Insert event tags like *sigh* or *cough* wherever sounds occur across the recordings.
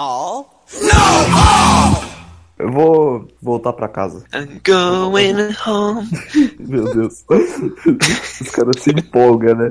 All? No! All! Eu vou voltar pra casa. I'm going home. *laughs* Meu Deus. Os caras se empolgam, né?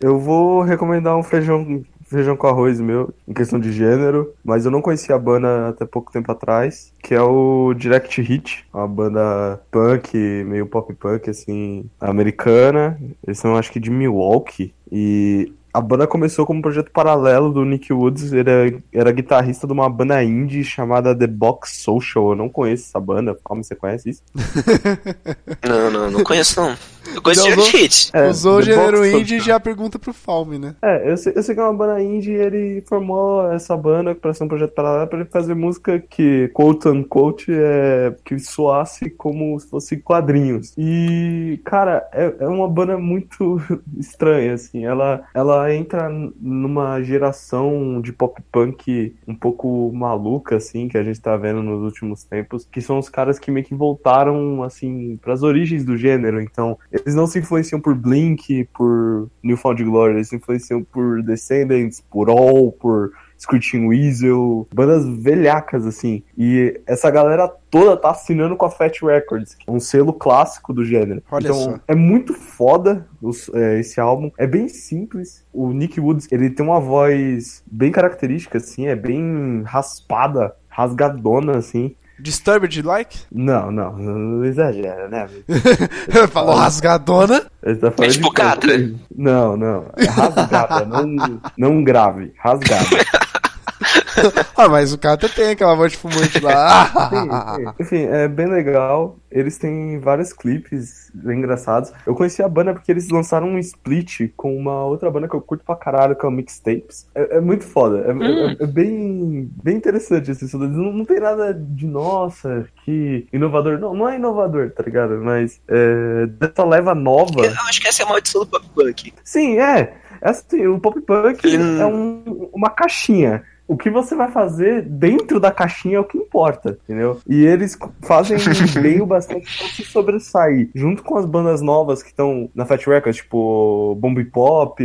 Eu vou recomendar um feijão feijão com arroz meu, em questão de gênero, mas eu não conhecia a banda até pouco tempo atrás, que é o Direct Hit, uma banda punk, meio pop punk, assim, americana. Eles são, acho que, de Milwaukee. E a banda começou como um projeto paralelo do Nick Woods, era, era guitarrista de uma banda indie chamada The Box Social. Eu não conheço essa banda, como você conhece isso? *laughs* não, não, não conheço não. Eu já usou, Hit. É, usou o gênero indie e já pergunta pro Falme, né? É, eu sei, eu sei que é uma banda indie e ele formou essa banda pra ser um projeto paralelo pra ele fazer música que, quote unquote, é, que soasse como se fosse quadrinhos. E, cara, é, é uma banda muito *laughs* estranha, assim. Ela, ela entra numa geração de pop punk um pouco maluca, assim, que a gente tá vendo nos últimos tempos, que são os caras que meio que voltaram, assim, para as origens do gênero. Então, eles não se influenciam por Blink, por Newfound Glory, eles se influenciam por Descendants, por All, por Screeching Weasel, bandas velhacas, assim. E essa galera toda tá assinando com a Fat Records, é um selo clássico do gênero. Olha então, só. é muito foda os, é, esse álbum. É bem simples. O Nick Woods, ele tem uma voz bem característica, assim, é bem raspada, rasgadona, assim. Disturbed like? Não, não, não exagera, né? *laughs* Falou rasgadona? Tá falando é tipo de... Não, não. É rasgada, *laughs* não, não grave. Rasgada. *laughs* ah, mas o Kata tem aquela voz de fumante lá. sim, sim. Enfim, é bem legal. Eles têm vários clipes bem engraçados. Eu conheci a banda porque eles lançaram um split com uma outra banda que eu curto pra caralho, que é o Mixtapes. É, é muito foda. É, é hum. é, é, bem, bem interessante assim, não, não tem nada de nossa, que inovador. Não, não é inovador, tá ligado? Mas é, dessa leva nova. Eu acho que essa é a maldição do pop punk. Sim, é. É assim, o pop punk hum. é um, uma caixinha o que você vai fazer dentro da caixinha é o que importa, entendeu? E eles fazem *laughs* bem o bastante pra se sobressair. Junto com as bandas novas que estão na Fat Records, tipo Bomb Pop,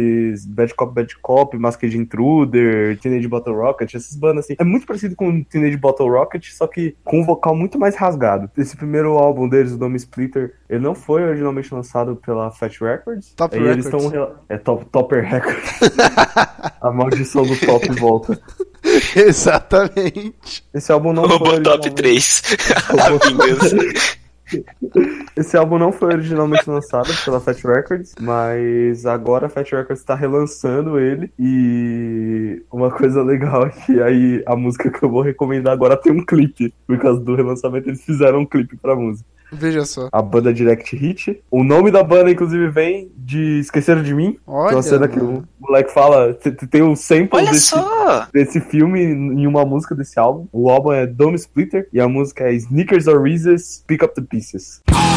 Bad Cop, Bad Cop, Masked Intruder, Teenage Bottle Rocket, essas bandas assim. É muito parecido com Teenage Bottle Rocket, só que com um vocal muito mais rasgado. Esse primeiro álbum deles, o Dome Splitter, ele não foi originalmente lançado pela Fat Records. Top Records. Eles tão... É top, Topper Records. *laughs* A maldição do top volta. *laughs* Exatamente. Esse álbum não Robo foi. Top 3. *laughs* Esse álbum não foi originalmente lançado pela Fat Records, mas agora a Fat Records está relançando ele. E uma coisa legal é que aí a música que eu vou recomendar agora tem um clipe. Por causa do relançamento, eles fizeram um clipe pra música. Veja só. A banda Direct Hit. O nome da banda, inclusive, vem de Esqueceram de Mim. Olha. Que é uma cena que o moleque fala. Tem um sample desse, desse filme em uma música desse álbum. O álbum é Dome Splitter e a música é Sneakers or Reese's Pick Up the Pieces. Oh!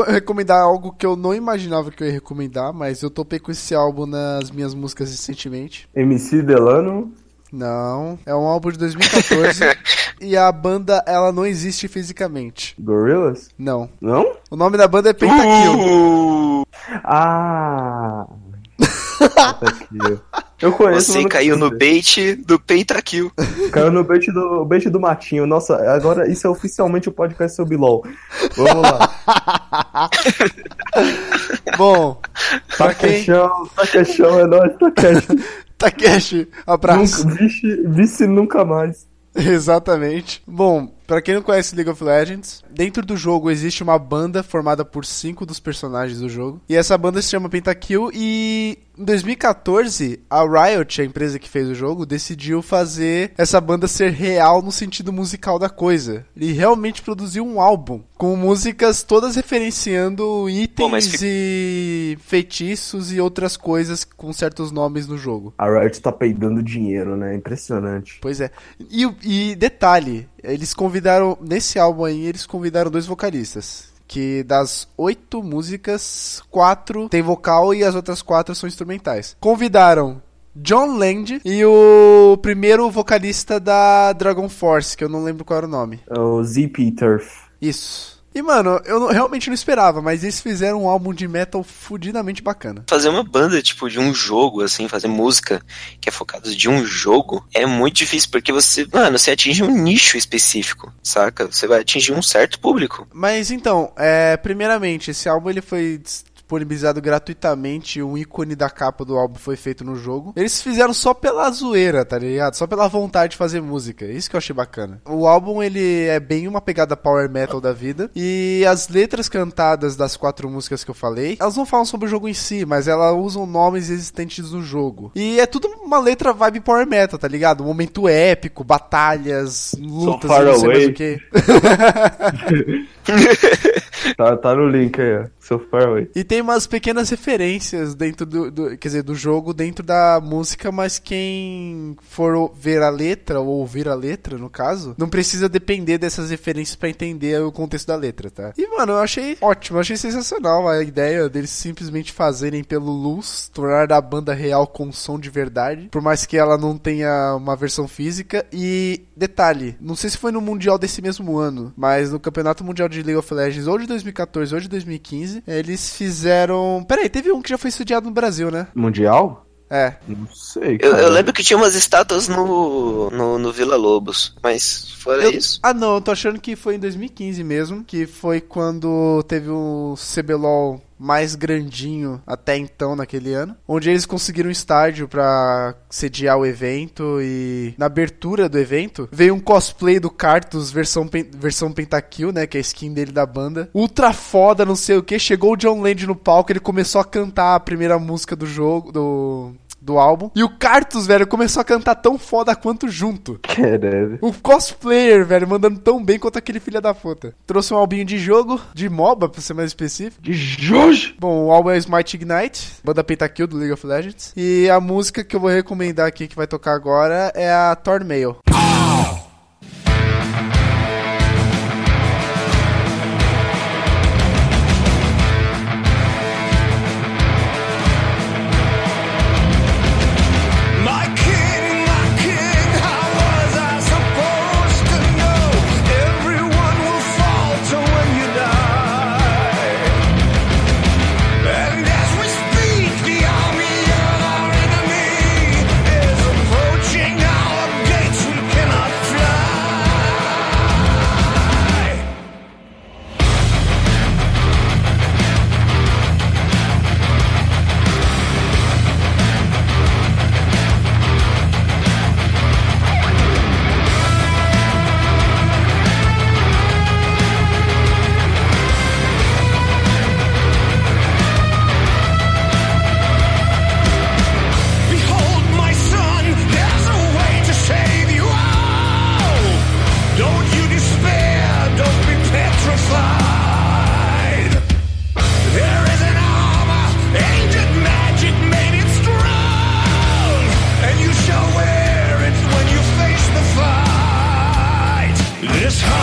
Recomendar algo que eu não imaginava que eu ia recomendar, mas eu topei com esse álbum nas minhas músicas recentemente. MC Delano. Não, é um álbum de 2014 *laughs* e a banda ela não existe fisicamente. Gorillaz? Não. Não? O nome da banda é Pentakill. Uh, Ah. *laughs* Pentakill. Eu conheço. você caiu no bait do Pentakill. Caiu no bait do, bait do Matinho. Nossa, agora isso é oficialmente o podcast sobre LOL. Vamos lá. *laughs* Bom, pra quem Taquechão, Taquechão é nóis, Takeshi. *laughs* Takeshi, abraço. Nunca, vice, vice nunca mais. Exatamente. Bom, pra quem não conhece League of Legends, dentro do jogo existe uma banda formada por cinco dos personagens do jogo. E essa banda se chama Pentakill e em 2014 a Riot, a empresa que fez o jogo, decidiu fazer essa banda ser real no sentido musical da coisa. E realmente produziu um álbum com músicas todas referenciando itens Pô, e feitiços e outras coisas com certos nomes no jogo. A Riot tá peidando dinheiro, né? Impressionante. Pois é. E, e detalhe, eles convidaram, nesse álbum aí, eles convidaram dois vocalistas. Que das oito músicas, quatro tem vocal e as outras quatro são instrumentais. Convidaram John Land e o primeiro vocalista da Dragon Force, que eu não lembro qual era o nome. É o ZP Turf. Isso. E, mano, eu não- realmente não esperava, mas eles fizeram um álbum de metal fudidamente bacana. Fazer uma banda, tipo, de um jogo, assim, fazer música que é focado de um jogo, é muito difícil, porque você, mano, você atinge um nicho específico, saca? Você vai atingir um certo público. Mas então, é, primeiramente, esse álbum ele foi disponibilizado gratuitamente, o ícone da capa do álbum foi feito no jogo. Eles fizeram só pela zoeira, tá ligado? Só pela vontade de fazer música. Isso que eu achei bacana. O álbum ele é bem uma pegada power metal da vida e as letras cantadas das quatro músicas que eu falei, elas não falam sobre o jogo em si, mas elas usam nomes existentes no jogo. E é tudo uma letra vibe power metal, tá ligado? Um momento épico, batalhas, lutas, far e não sei mais away. o que. *laughs* Tá, tá no link aí, ó. So far away. E tem umas pequenas referências dentro do, do- quer dizer, do jogo, dentro da música, mas quem for ver a letra, ou ouvir a letra, no caso, não precisa depender dessas referências pra entender o contexto da letra, tá? E, mano, eu achei ótimo, eu achei sensacional a ideia deles simplesmente fazerem pelo Luz, tornar a banda real com som de verdade, por mais que ela não tenha uma versão física. E, detalhe, não sei se foi no Mundial desse mesmo ano, mas no Campeonato Mundial de League of Legends, ou de 2014 ou de 2015, eles fizeram. Peraí, teve um que já foi estudiado no Brasil, né? Mundial? É. Não sei. Eu, eu lembro que tinha umas estátuas no, no, no Vila Lobos, mas fora Eu- isso. Ah, não, eu tô achando que foi em 2015 mesmo, que foi quando teve o CBLOL mais grandinho até então naquele ano, onde eles conseguiram um estádio pra sediar o evento e na abertura do evento veio um cosplay do Cartus versão pen- versão Pentakill, né, que é a skin dele da banda. Ultra foda, não sei o que, chegou o John Land no palco, ele começou a cantar a primeira música do jogo do do álbum. E o Cartus, velho, começou a cantar tão foda quanto junto. *laughs* Querendo. O cosplayer, velho, mandando tão bem quanto aquele filho da puta. Trouxe um albinho de jogo, de MOBA, pra ser mais específico. De Jorge! Bom, o álbum é Smite Ignite, banda Pentakill do League of Legends. E a música que eu vou recomendar aqui, que vai tocar agora, é a Tormail. My this high.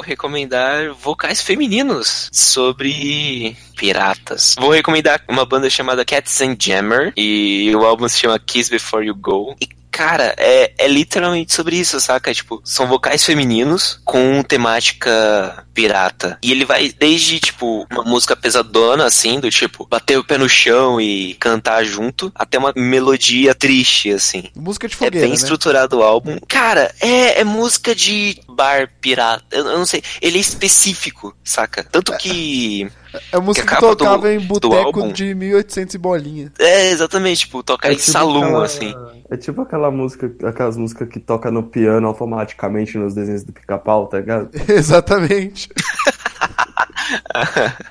Recomendar vocais femininos sobre piratas. Vou recomendar uma banda chamada Cats and Jammer e o álbum se chama Kiss Before You Go. E Cara, é, é literalmente sobre isso, saca? Tipo, são vocais femininos com temática pirata. E ele vai desde, tipo, uma música pesadona, assim, do tipo, bater o pé no chão e cantar junto, até uma melodia triste, assim. Música de É fogueira, bem né? estruturado o álbum. Cara, é, é música de bar pirata. Eu, eu não sei. Ele é específico, saca? Tanto que. É música que que, a capa do- tocava em boteco de 1800 e bolinha. É, exatamente, tipo, toca É em tipo salão, aquela- assim. É tipo aquela música, aquelas músicas que toca no piano automaticamente nos desenhos do pica-pau, tá ligado? *laughs* Exatamente.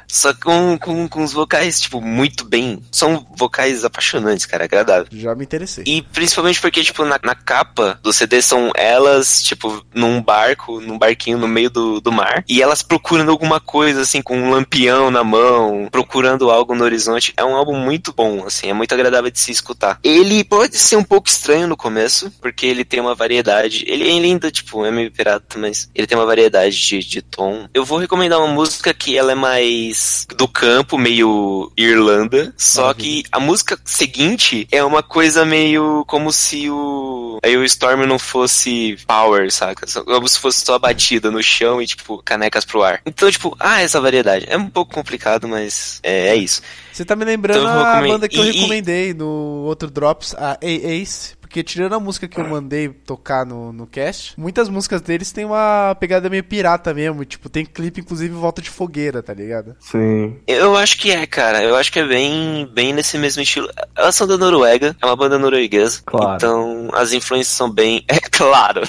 Só com, com, com os vocais, tipo, muito bem. São vocais apaixonantes, cara, agradável. Já me interessei. E principalmente porque, tipo, na, na capa do CD são elas, tipo, num barco, num barquinho no meio do, do mar. E elas procurando alguma coisa, assim, com um lampião na mão, procurando algo no horizonte. É um álbum muito bom, assim, é muito agradável de se escutar. Ele pode ser um pouco estranho no começo, porque ele tem uma variedade. Ele, ele ainda, tipo, é meio pirata, mas ele tem uma variedade de, de tom. Eu vou recomendar uma música que ela é mais do campo, meio Irlanda. Só que a música seguinte é uma coisa meio como se o. Aí o Storm não fosse power, saca? Como se fosse só batida no chão e, tipo, canecas pro ar. Então, tipo, ah, essa variedade. É um pouco complicado, mas é, é isso. Você tá me lembrando Então eu a banda que eu e- e- recomendei no outro Drops, a A-Ace. Porque tirando a música que eu mandei tocar no, no cast, muitas músicas deles tem uma pegada meio pirata mesmo. Tipo, tem clipe, inclusive, em volta de fogueira, tá ligado? Sim. Eu acho que é, cara. Eu acho que é bem, bem nesse mesmo estilo. Elas são da Noruega, é uma banda norueguesa. Claro. Então as influências são bem. *laughs* É claro.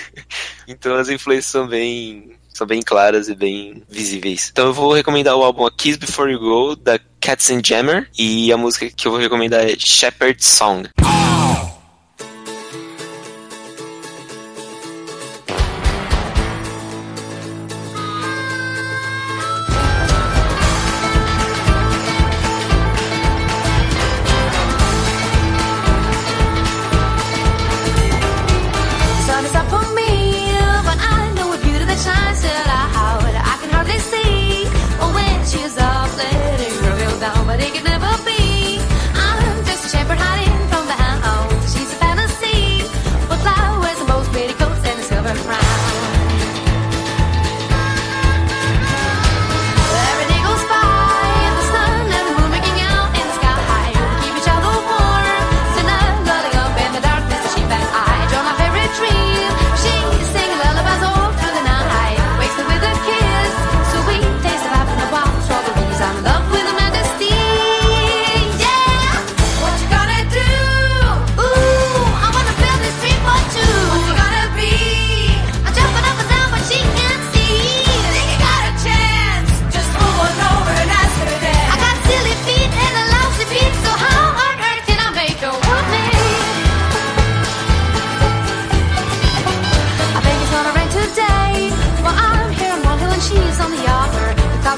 *laughs* então as influências são bem. São bem claras e bem visíveis. Então eu vou recomendar o álbum A Kiss Before You Go, da Cats and Jammer. E a música que eu vou recomendar é Shepherd's Song.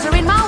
water in my